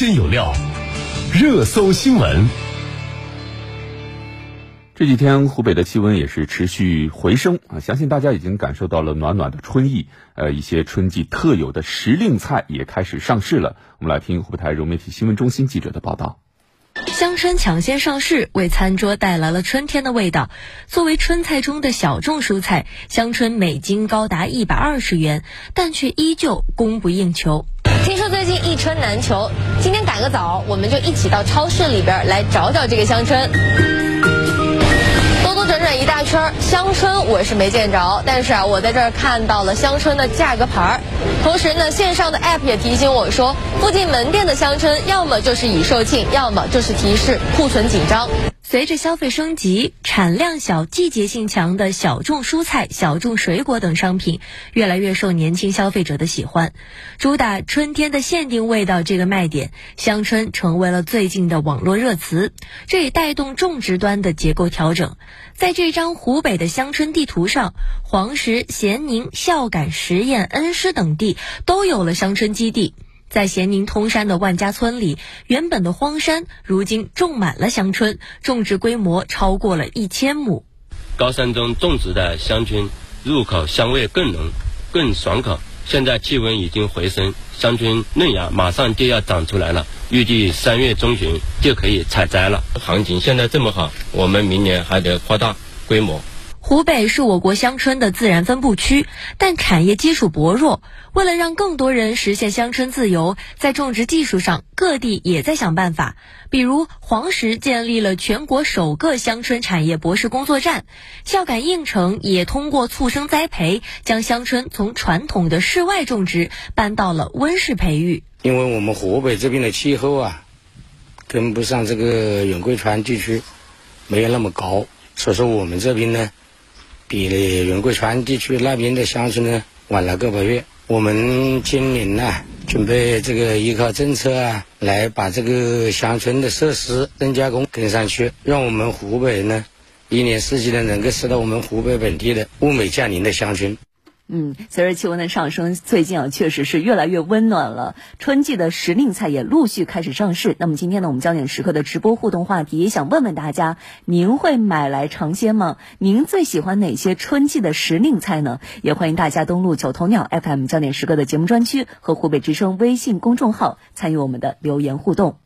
鲜有料，热搜新闻。这几天湖北的气温也是持续回升啊，相信大家已经感受到了暖暖的春意。呃，一些春季特有的时令菜也开始上市了。我们来听湖北台融媒体新闻中心记者的报道。香椿抢先上市，为餐桌带来了春天的味道。作为春菜中的小众蔬菜，香椿每斤高达一百二十元，但却依旧供不应求。听说最近一春难求，今天赶个早，我们就一起到超市里边来找找这个香椿。兜兜转转一大圈，香椿我是没见着，但是啊，我在这儿看到了香椿的价格牌儿。同时呢，线上的 app 也提醒我说，附近门店的香椿要么就是已售罄，要么就是提示库存紧张。随着消费升级，产量小、季节性强的小众蔬菜、小众水果等商品越来越受年轻消费者的喜欢。主打春天的限定味道这个卖点，香椿成为了最近的网络热词。这也带动种植端的结构调整。在这张湖北的香椿地图上，黄石、咸宁、孝感、十堰、恩施等地都有了香椿基地。在咸宁通山的万家村里，原本的荒山如今种满了香椿，种植规模超过了一千亩。高山中种植的香椿，入口香味更浓，更爽口。现在气温已经回升，香椿嫩芽马上就要长出来了，预计三月中旬就可以采摘了。行情现在这么好，我们明年还得扩大规模。湖北是我国乡村的自然分布区，但产业基础薄弱。为了让更多人实现乡村自由，在种植技术上，各地也在想办法。比如黄石建立了全国首个乡村产业博士工作站，孝感应城也通过促生栽培，将乡村从传统的室外种植搬到了温室培育。因为我们湖北这边的气候啊，跟不上这个云贵川地区，没有那么高，所以说我们这边呢。比云贵川地区那边的乡村呢晚了个把月。我们今年呢准备这个依靠政策啊，来把这个乡村的设施深加工跟上去，让我们湖北人呢一年四季呢能够吃到我们湖北本地的物美价廉的乡村。嗯，随着气温的上升，最近啊确实是越来越温暖了。春季的时令菜也陆续开始上市。那么今天呢，我们焦点时刻的直播互动话题，也想问问大家，您会买来尝鲜吗？您最喜欢哪些春季的时令菜呢？也欢迎大家登录九头鸟 FM 焦点时刻的节目专区和湖北之声微信公众号，参与我们的留言互动。